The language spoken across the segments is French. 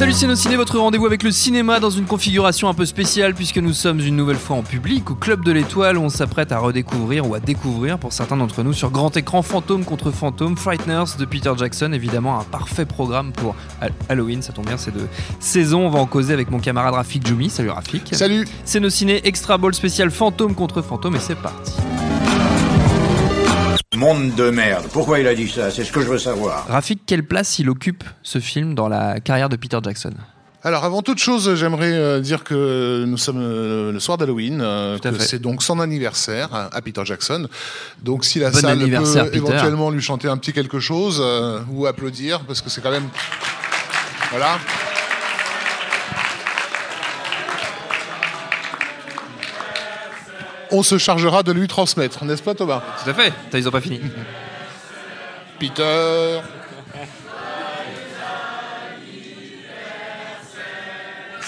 Salut Ciné, votre rendez-vous avec le cinéma dans une configuration un peu spéciale puisque nous sommes une nouvelle fois en public au Club de l'Étoile où on s'apprête à redécouvrir ou à découvrir pour certains d'entre nous sur grand écran Fantôme contre Fantôme, Frighteners de Peter Jackson, évidemment un parfait programme pour Halloween, ça tombe bien, c'est de saison. On va en causer avec mon camarade Rafik Djoumi. Salut Rafik. Salut. C'est nos ciné Extra Ball spécial Fantôme contre Fantôme et c'est parti. Monde de merde. Pourquoi il a dit ça? C'est ce que je veux savoir. Rafik, quelle place il occupe ce film dans la carrière de Peter Jackson? Alors avant toute chose, j'aimerais euh, dire que nous sommes euh, le soir d'Halloween, euh, Tout à que fait. c'est donc son anniversaire à Peter Jackson. Donc si la Bon salle peut Peter. éventuellement lui chanter un petit quelque chose euh, ou applaudir, parce que c'est quand même... Voilà. On se chargera de lui transmettre, n'est-ce pas Thomas? Tout à fait, ils ont pas fini. Peter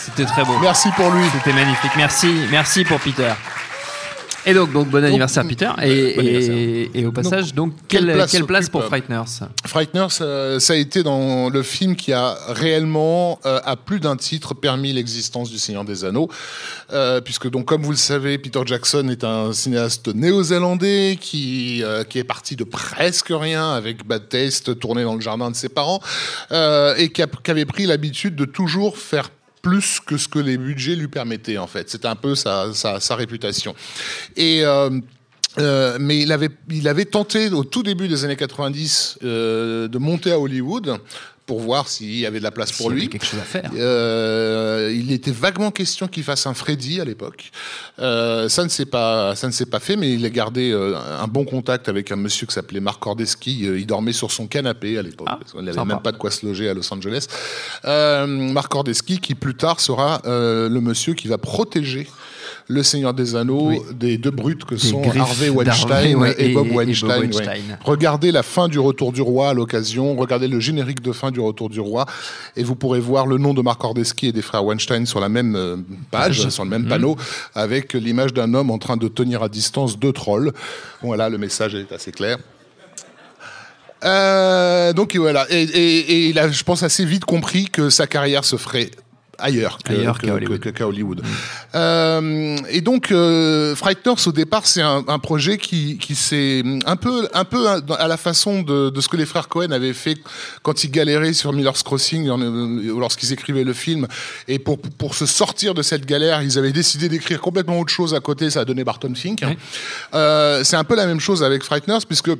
C'était très beau. Merci pour lui. C'était magnifique. Merci, merci pour Peter. Et donc, donc bon anniversaire Peter. Et, bon anniversaire. et, et au passage, donc, quelle quelle, place quelle place pour euh, Frighteners? Frighteners, ça, ça a été dans le film qui a réellement, euh, à plus d'un titre, permis l'existence du Seigneur des Anneaux, Euh, puisque donc, comme vous le savez, Peter Jackson est un cinéaste néo-zélandais qui euh, qui est parti de presque rien avec Bad Taste, tourné dans le jardin de ses parents, euh, et qui, a- qui avait pris l'habitude de toujours faire plus que ce que les budgets lui permettaient en fait. C'était un peu sa, réputation. Et euh, euh, mais il avait, il avait tenté au tout début des années 90 euh, de monter à Hollywood pour voir s'il y avait de la place pour lui. quelque chose à faire. Euh, il était vaguement question qu'il fasse un Freddy à l'époque. Euh, ça ne s'est pas, ça ne s'est pas fait, mais il a gardé euh, un bon contact avec un monsieur qui s'appelait Marc Cordeski. Il dormait sur son canapé à l'époque. Ah, qu'on n'avait même pas de quoi se loger à Los Angeles. Euh, Marc Cordeski, qui plus tard sera le monsieur qui va protéger le Seigneur des Anneaux Oui. des deux brutes que Des sont Harvey Weinstein ouais, et, et- Bob et Bob Weinstein. ouais. Regardez la fin du Retour du Roi à l'occasion, regardez le générique de fin du Retour du Roi, et vous pourrez voir le nom de Marc Ordeski et des frères Weinstein sur la même euh, page, sur le même panneau, avec l'image d'un homme en train de tenir à distance deux trolls. Voilà, le message est assez clair. Euh, donc voilà, et, et- et il a, je pense, assez vite compris que sa carrière se ferait ailleurs qu'à Hollywood. que- qu'à Hollywood. Euh, et donc, euh, Frighteners, au départ, c'est un, un projet qui, qui s'est un peu, un peu à la façon de, de ce que les frères Cohen avaient fait quand ils galéraient sur Miller's Crossing, euh, lorsqu'ils écrivaient le film. Et pour, pour se sortir de cette galère, ils avaient décidé d'écrire complètement autre chose à côté. Ça a donné Barton Fink. Euh, c'est un peu la même chose avec Frighteners, puisque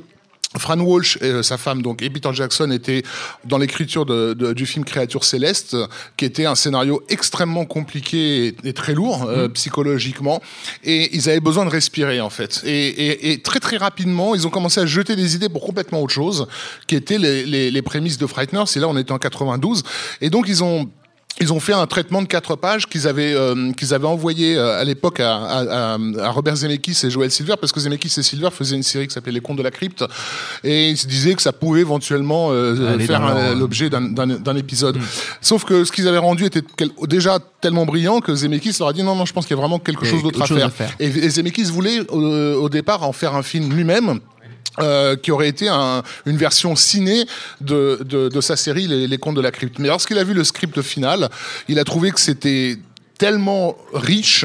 Fran Walsh et euh, sa femme donc et Peter Jackson étaient dans l'écriture de- de- du film Créature céleste, qui était un scénario extrêmement compliqué et, et très lourd euh, psychologiquement, et ils avaient besoin de respirer en fait. Et, et- et très très rapidement, ils ont commencé à jeter des idées pour complètement autre chose, qui étaient les, les- les prémices de Frighteners. Et là, on était en 92, et donc ils ont ils ont fait un traitement de quatre pages qu'ils avaient euh, qu'ils avaient envoyé euh, à l'époque à, à- à- Robert Zemeckis et Joel Silver parce que Zemeckis et Silver faisaient une série qui s'appelait Les Contes de la Crypte et ils se disaient que ça pouvait éventuellement euh, faire l'objet d'un- épisode. Sauf que ce qu'ils avaient rendu était quel- déjà tellement brillant que Zemeckis leur a dit non non je pense qu'il y a vraiment quelque chose d'autre autre à, faire. à faire. Et, et Zemeckis voulait au, au départ en faire un film lui-même. Euh, qui aurait été un- une version ciné de, de, de sa série Les, Les Contes de la Crypte. Mais lorsqu'il a vu le script final, il a trouvé que c'était tellement riche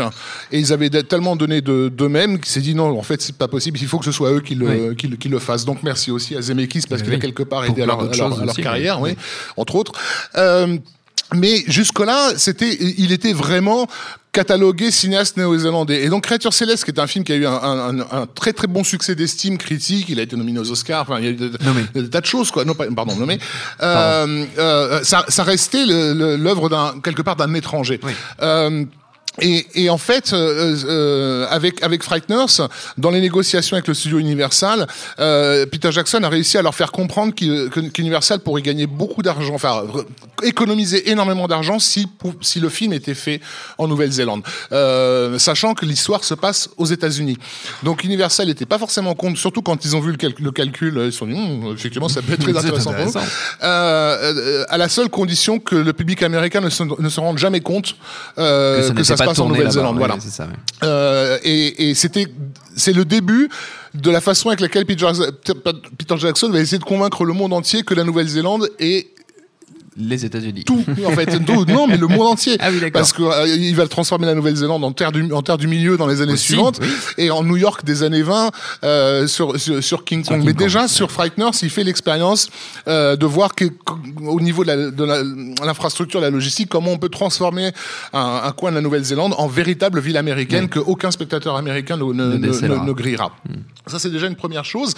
et ils avaient tellement donné de- d'eux-mêmes qu'il s'est dit non en fait c'est pas possible il faut que ce soit eux qui le, Oui. qui, le- qui le fassent donc merci aussi à Zemeckis parce Oui, qu'il a oui. quelque part aidé à leur, à leur- choses à leur aussi, carrière oui, entre autres Euh, mais jusque-là, c'était, il était vraiment catalogué cinéaste néo-zélandais. Et donc Créature Céleste, qui est un film qui a eu un, un- un- un très très bon succès d'estime critique, il a été nominé aux Oscars, enfin il y a eu des, tas de choses quoi. Non, pas- pardon, nommé. Euh, euh, ça, ça restait l'œuvre d'un quelque part d'un étranger. Oui. Euh, et, et en fait, euh, euh, avec avec Frighteners, dans les négociations avec le studio Universal, euh, Peter Jackson a réussi à leur faire comprendre que- qu'Universal pourrait gagner beaucoup d'argent, enfin économiser énormément d'argent si si le film était fait en Nouvelle-Zélande, euh, sachant que l'histoire se passe aux États-Unis. Donc Universal n'était pas forcément compte, surtout quand ils ont vu le, cal- le calcul, ils se sont dit Hum, effectivement ça peut être très intéressant, intéressant. Euh, à la seule condition que le public américain ne se, ne se rende jamais compte euh, que, ça se pas passe en Nouvelle-Zélande. Voilà. Ouais, c'est ça, ouais. Euh, et et c'était c'est le début de la façon avec laquelle Peter, Peter Jackson va essayer de convaincre le monde entier que la Nouvelle-Zélande est Les États-Unis. tout en fait tout, non mais le monde entier Ah oui, parce que euh, il va transformer la Nouvelle-Zélande en terre du en terre du milieu dans les années Aussi, suivantes oui. et en New York des années 20 euh, sur, sur sur King Kong King mais Kong, déjà ouais. sur Frighteners il fait l'expérience euh, de voir que au niveau de la- de la- l'infrastructure la, logistique comment on peut transformer un, un coin de la Nouvelle-Zélande en véritable ville américaine que aucun spectateur américain ne, ne, grillera. Ça, c'est déjà une première chose.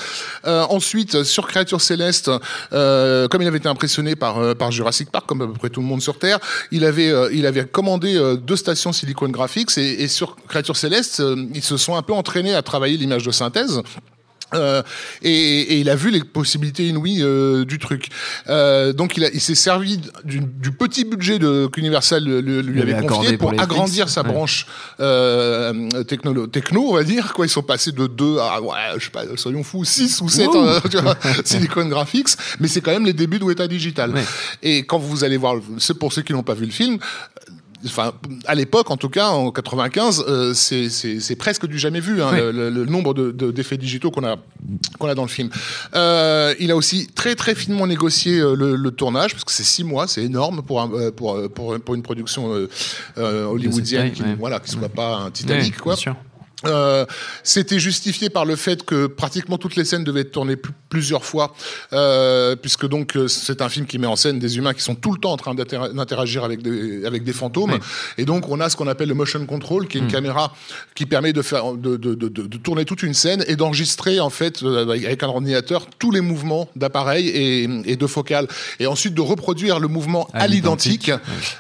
Euh, ensuite, sur Créature Céleste, comme il avait été impressionné par, par Jurassic Park, comme à peu près tout le monde sur Terre, il avait, euh, commandé euh, deux stations Silicon Graphics et, et sur Créature Céleste, euh, ils se sont un peu entraînés à travailler l'image de synthèse. Euh, et, et il a vu les possibilités inouïes euh, du truc. Euh, donc il, a- il s'est servi du, du petit budget de qu'Universal lui Lui avait confié pour, agrandir sa ouais. branche euh, techno, techno, on va dire. Quoi, ils sont passés de 2 à, ouais, je sais pas, soyons fous, 6 ou 7 Ouh. Silicon Graphics. Mais c'est quand même les débuts de Weta Digital. Ouais. Et quand vous allez voir, c'est pour ceux qui n'ont pas vu le film, Enfin, à l'époque, en tout cas, en 95, euh, c'est- presque du jamais vu, hein, Oui. le, nombre de- de- d'effets digitaux qu'on a, qu'on a dans le film. Euh, il a aussi très très finement négocié euh, le, le tournage, parce que c'est six mois, c'est énorme pour, un- pour, pour, pour une production hollywoodienne taille, qui ouais. voilà, qui soit pas un Titanic. Ouais, quoi. bien sûr. Euh, C'était justifié par le fait que pratiquement toutes les scènes devaient être tournées pl- plusieurs fois, euh, puisque donc euh, c'est un film qui met en scène des humains qui sont tout le temps en train d'inter- d'interagir avec des, avec des fantômes, Oui. et donc on a ce qu'on appelle le motion control, qui est une Mm. caméra qui permet de faire de, de, de, de- tourner toute une scène et d'enregistrer en fait euh, avec un ordinateur tous les mouvements d'appareil et, et de focale, et ensuite de reproduire le mouvement à, À l'identique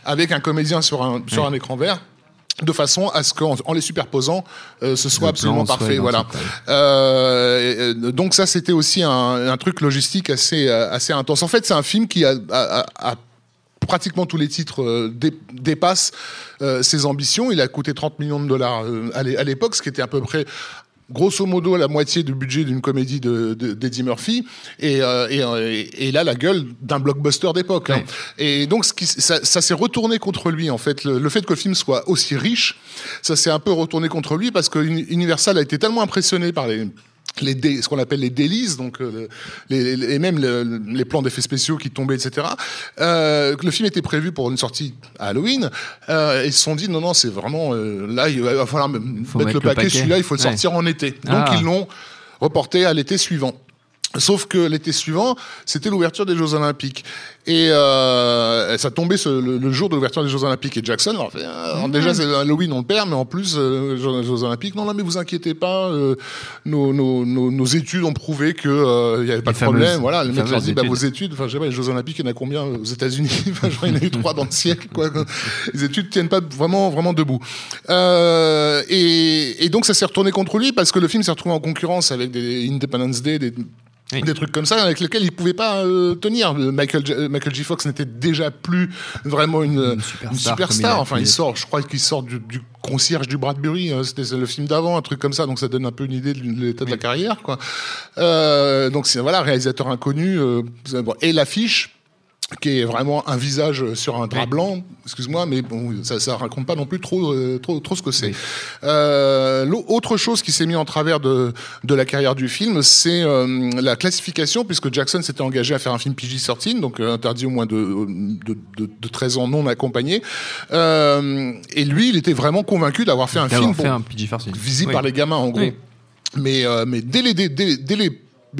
avec un comédien sur un sur Oui. un écran vert de façon à ce qu'en en les superposant, euh, ce soit Le absolument parfait. Voilà. Euh, donc ça, c'était aussi un, un truc logistique assez euh, assez intense. En fait, c'est un film qui a, a- a- a pratiquement tous les titres euh, dé- dépassent euh, ses ambitions. Il a coûté 30 millions de dollars euh, à l'époque, ce qui était à peu près grosso modo la moitié du budget d'une comédie de, de- d'Eddie Murphy et, euh, et, euh, et là la gueule d'un blockbuster d'époque hein. et donc ce qui, ça, ça s'est retourné contre lui en fait le, le fait que le film soit aussi riche ça s'est un peu retourné contre lui parce que Uni- Universal a été tellement impressionné par les les dé- ce qu'on appelle les délices, donc euh, les, les- et même le- les plans d'effets spéciaux qui tombaient, etc. Euh, le film était prévu pour une sortie à Halloween. Euh, ils se sont dit non non c'est vraiment euh, là il va falloir mettre, mettre le le paquet. paquet. Celui-là il faut le Ouais. sortir en été. Donc Ah. ils l'ont reporté à l'été suivant. Sauf que l'été suivant, c'était l'ouverture des Jeux Olympiques. Et euh, ça tombait ce- le, le jour de l'ouverture des Jeux Olympiques. Et Jackson, fait, ah, alors déjà, c'est Halloween, on le perd, mais en plus, euh, les Jeux, Olympiques, non, non, mais vous inquiétez pas, euh, nos, nos, nos, nos études ont prouvé qu'il n'y avait pas Les de problème. Voilà, le les mec leur dit, bah, vos études, enfin, je sais pas, les Jeux Olympiques, il y en a combien aux États-Unis? Genre, Il y en a eu trois dans le siècle, quoi. Les études tiennent pas vraiment, vraiment debout. Euh, et, et donc, ça s'est retourné contre lui parce que le film s'est retrouvé en concurrence avec des Independence Day, des, Oui. des trucs comme ça avec lesquels il pouvait pas euh, tenir. Le Michael, J- euh, Michael J. Fox n'était déjà plus vraiment une, Une une superstar il Enfin, il sort, je crois qu'il sort du, du concierge du Bradbury. hein, C'était le film d'avant, un truc comme ça. Donc ça donne un peu une idée de l'état de la carrière, quoi. Euh, donc voilà, réalisateur inconnu. euh, bon. et l'affiche qui est vraiment un visage sur un drap blanc, excuse-moi, mais bon, ça, ça raconte pas non plus trop, euh, trop, trop ce que c'est. Euh, autre chose qui s'est mis en travers de, de la carrière du film, c'est euh, la classification, puisque Jackson s'était engagé à faire un film PG-13, donc euh, interdit au moins de, de, de, de 13 ans non accompagné. Euh, et lui, il était vraiment convaincu d'avoir fait un film fait un PG-13. visible Oui. par les gamins, en gros. Oui. Mais, euh, mais dès les, dès- dès les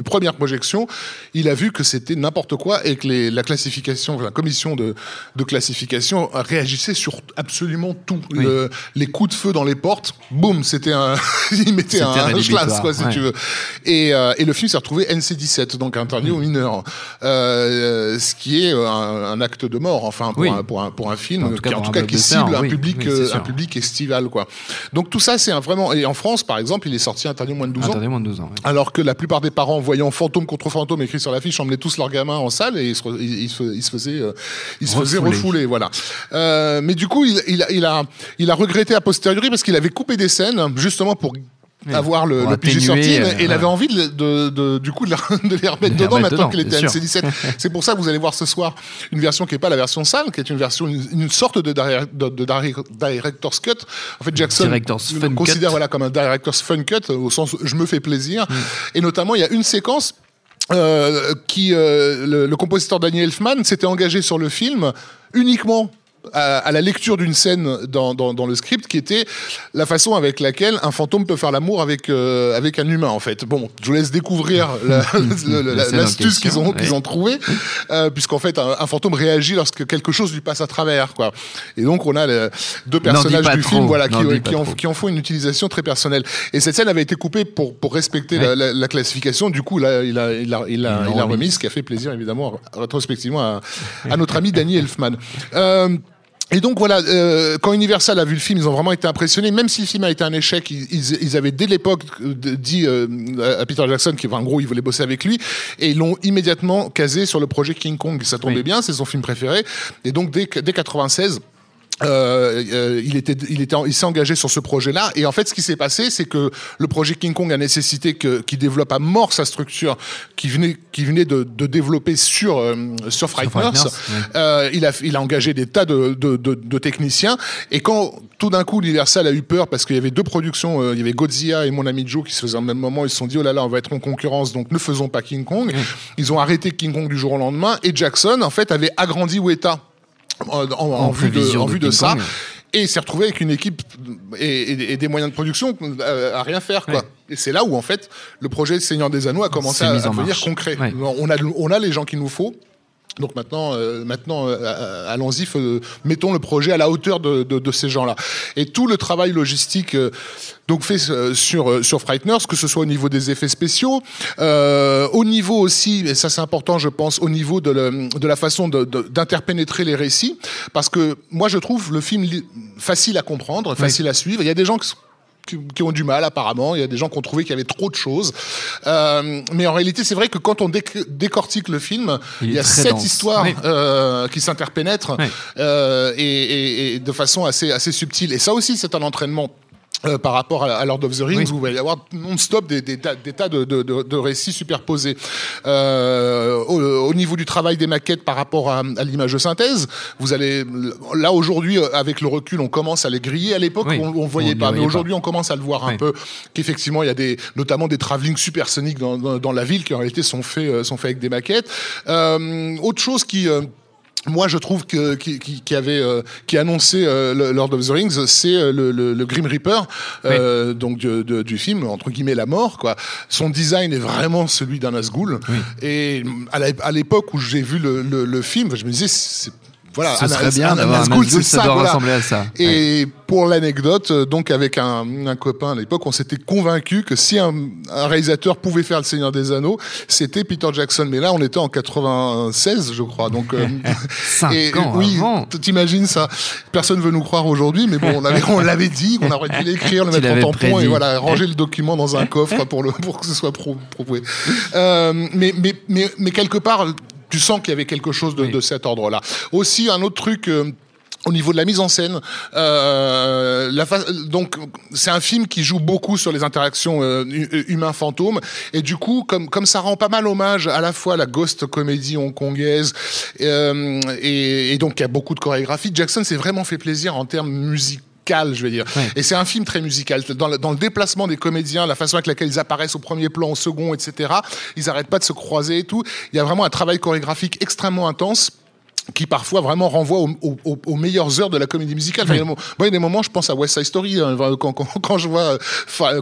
premières projections, il a vu que c'était n'importe quoi et que les, la classification, la commission de, de classification réagissait sur absolument tout. Le- les coups de feu dans les portes, boum, c'était un, il mettait un, un schlass, quoi, si ouais. tu veux. Et, euh, et le film s'est retrouvé NC-17, donc interdit aux mineurs, euh, ce qui est un, un acte de mort, enfin pour, Oui. un, pour, un, pour un film En tout cas, qui, en tout cas, qui cible un public, euh, un public estival, quoi. Donc tout ça, c'est vraiment. Et en France, par exemple, il est sorti interdit moins de 12 ans. Attendez, moins de 12 ans. Alors que la plupart des parents, voyant fantôme contre fantôme écrit sur l'affiche, emmenaient tous leurs gamins en salle et ils se, ils, ils se, ils se faisaient, ils se faisaient Refouler. voilà. Euh, mais du coup, il, il, a, il, a, il a regretté a posteriori parce qu'il avait coupé des scènes justement pour avoir le, le PG sorti euh, et il ouais. avait envie de, de, de- du coup de, la- de les remettre dedans maintenant qu'il était bien NC17 c'est pour ça que vous allez voir ce soir une version qui est pas la version sale qui est une version une, une sorte de, dire- de, de dire- director's cut en fait Jackson le considère cut. voilà comme un director's fun cut au sens je me fais plaisir Mm. et notamment il y a une séquence euh, qui euh, le, le compositeur Daniel Elfman s'était engagé sur le film uniquement à, à la lecture d'une scène dans, dans, dans le script qui était la façon avec laquelle un fantôme peut faire l'amour avec euh, avec un humain en fait. Bon, je vous laisse découvrir la- La l'astuce qu'ils ont qu'ils ont trouvé euh, puisqu'en fait un, un fantôme réagit lorsque quelque chose lui passe à travers quoi. Et donc on a deux personnages du trop, film voilà qui, qui en, qui en font une utilisation très personnelle. Et cette scène avait été coupée pour pour respecter la, Ouais. la- la classification. Du coup là il a il a il a, il a remis. remis, ce qui a fait plaisir évidemment rétrospectivement à, à notre ami Danny Elfman. Et donc voilà, euh, quand Universal a vu le film, ils ont vraiment été impressionnés. Même si le film a été un échec, ils, ils- avaient dès l'époque euh, dit euh, à Peter Jackson qu'en gros ils voulaient bosser avec lui, et ils l'ont immédiatement casé sur le projet King Kong. Ça tombait Oui. bien, c'est son film préféré. Et donc dès, dès 96. Euh, euh, il était, il était, il s'est engagé sur ce projet-là. Et en fait, ce qui s'est passé, c'est que le projet King Kong a nécessité que, qu'il développe à mort sa structure, qui venait, qui venait de, de développer sur euh, sur Frighteners. Frighteners, ouais. Euh, il a, il a engagé des tas de, de, de, de techniciens. Et quand tout d'un coup Universal a eu peur parce qu'il y avait deux productions, euh, il y avait Godzilla et Mon ami Joe qui se faisaient en même moment. Ils se sont dit oh là là, on va être en concurrence, donc ne faisons pas King Kong. Ils ont arrêté King Kong du jour au lendemain. Et Jackson en fait avait agrandi Weta en, en- en vue de, en vue de ça. Kong. Et il s'est retrouvé avec une équipe et, et- et des moyens de production euh, à rien faire. Quoi. Ouais. Et c'est là où, en fait, le projet Seigneur des Anneaux a commencé à, à en devenir marche. concret. Ouais. On, a, on a les gens qu'il nous faut. Donc maintenant, euh, maintenant euh, euh, allons-y, mettons le projet à la hauteur de, de- de ces gens-là. Et tout le travail logistique euh, donc fait sur sur Frighteners, que ce soit au niveau des effets spéciaux, au niveau aussi, et ça c'est important, je pense, au niveau de, le- de la façon d'interpénétrer les récits, parce que moi je trouve le film facile à comprendre, facile à suivre. Il y a des gens qui sont- qui, qui ont du mal apparemment. Il y a des gens qui ont trouvé qu'il y avait trop de choses. Euh, mais en réalité, c'est vrai que quand on déc- décortique le film, Il il, y a sept dense. histoires Oui. euh, qui s'interpénètrent Oui. euh, et, et- et de façon assez, assez subtile. Et ça aussi, c'est un entraînement. Euh, par rapport à, à Lord of the Rings, Oui. où il va y avoir non-stop des, des tas, des tas de, de- de- de récits superposés. Euh, au, au niveau du travail des maquettes par rapport à, à l'image de synthèse, vous allez là aujourd'hui euh, avec le recul, on commence à les griller. À l'époque, Oui. on, on voyait On pas, mais aujourd'hui, on commence à le voir un peu. Qu'effectivement, il y a des, notamment des travelling supersoniques dans, dans, dans la ville qui en réalité sont faits, euh, sont faits avec des maquettes. Euh, autre chose qui euh, moi, je trouve que qui, qui, qui avait euh, qui annonçait euh, Lord of the Rings, c'est euh, le, le, le Grim Reaper, euh, donc de- de- du film entre guillemets la mort quoi. Son design est vraiment celui d'un Nazgûl. Et à l'époque où j'ai vu le, le, le film, je me disais voilà, Ce serait bien d'avoir un Nazgûl, c'est ça doit voilà. ressembler à ça. Et pour l'anecdote, euh, donc avec un, un copain à l'époque, on s'était convaincu que si un, un réalisateur pouvait faire Le Seigneur des Anneaux, c'était Peter Jackson. Mais là, on était en 96, je crois. Donc, euh, Cinq ans oui, t'imagines ça Personne veut nous croire aujourd'hui, mais bon, on avait- on l'avait dit, qu'on aurait dû l'écrire, le mettre en tampon et voilà, ranger le document dans un coffre pour le pour que ce soit pro- prouvé. Euh, mais, mais mais mais quelque part, tu sens qu'il y avait quelque chose de, Oui. de cet ordre-là. Aussi, un autre truc. euh, au niveau de la mise en scène, euh, la fa- donc c'est un film qui joue beaucoup sur les interactions euh, hu- humains-fantômes et du coup comme comme ça rend pas mal hommage à la fois à la ghost comédie hongkongaise euh, et, et donc il y a beaucoup de chorégraphie. Jackson s'est vraiment fait plaisir en termes musicaux je vais dire. Ouais. Et c'est un film très musical. Dans le, dans le déplacement des comédiens, la façon avec laquelle ils apparaissent au premier plan, au second, etc., ils arrêtent pas de se croiser et tout. Il y a vraiment un travail chorégraphique extrêmement intense. qui parfois vraiment renvoie aux, meilleures heures de la comédie musicale. Moments- moi, il y a des moments, je pense à West Side Story hein, quand, quand, quand je vois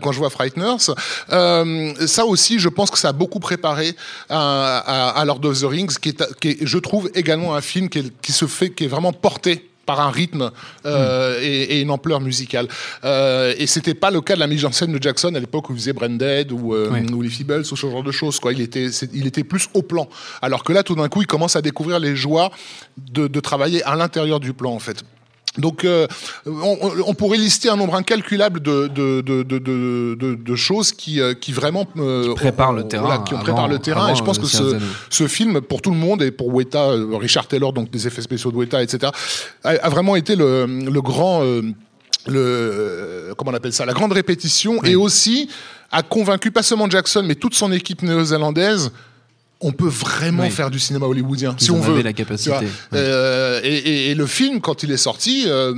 quand je vois Frighteners. Euh, ça aussi, je pense que ça a beaucoup préparé à, à, à Lord of the Rings, qui est, qui est, je trouve, également un film qui, est- qui se fait, qui est vraiment porté par un rythme euh, et, et une ampleur musicale. Euh, et c'était pas le cas de la mise en scène de Jackson à l'époque où il faisait Branded ou, euh, ou les Feebles ou ce genre de choses. Quoi. Il, était, il était plus au plan. Alors que là, tout d'un coup, il commence à découvrir les joies de, de travailler à l'intérieur du plan, en fait. Donc, euh, on, pourrait lister un nombre incalculable de, de, de, choses qui, euh, qui vraiment euh, préparent le terrain voilà, qui avant- préparent le terrain. Et je pense que ce, film, pour tout le monde et pour Weta, euh, Richard Taylor, donc des effets spéciaux de Weta, etc., a, a vraiment été le, le grand, euh, le, comment on appelle ça, la grande répétition et aussi a convaincu pas seulement Jackson, mais toute son équipe néo-zélandaise. On peut vraiment Oui. faire du cinéma hollywoodien Ils si on veut. la capacité, ouais. Euh, et, et- et le film, quand il est sorti, euh,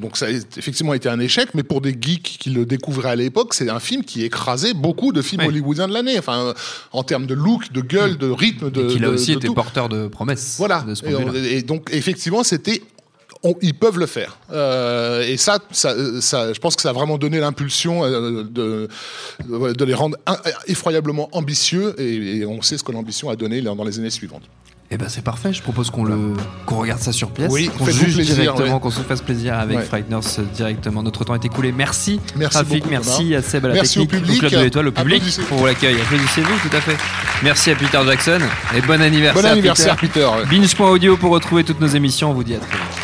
donc ça a effectivement été un échec, mais pour des geeks qui le découvraient à l'époque, c'est un film qui écrasait beaucoup de films hollywoodiens de l'année. Enfin, euh, en termes de look, de gueule, de rythme, de. Et qu'il a de- aussi de tout. porteur de promesses. Voilà. De ce et donc, effectivement, c'était. On- ils peuvent le faire. Euh, et ça, ça, ça, je pense que ça a vraiment donné l'impulsion euh, de, les rendre effroyablement ambitieux. Et, et on sait ce que l'ambition a donné dans les années suivantes. Eh ben c'est parfait, je propose qu'on le qu'on regarde ça sur pièce, Oui, qu'on faites-vous juge plaisir, directement, ouais. qu'on se fasse plaisir avec Ouais. Frighteners directement. Notre temps est écoulé. Merci, Merci Rafik, merci à Seb à la Merci au technique, public. Club de l'Étoile, au public pour l'accueil. Applaudissez-nous, tout à fait. Merci à Peter Jackson et bon anniversaire. Bon anniversaire, Peter. Peter. Binge.audio pour retrouver toutes nos émissions. On vous dit à très vite.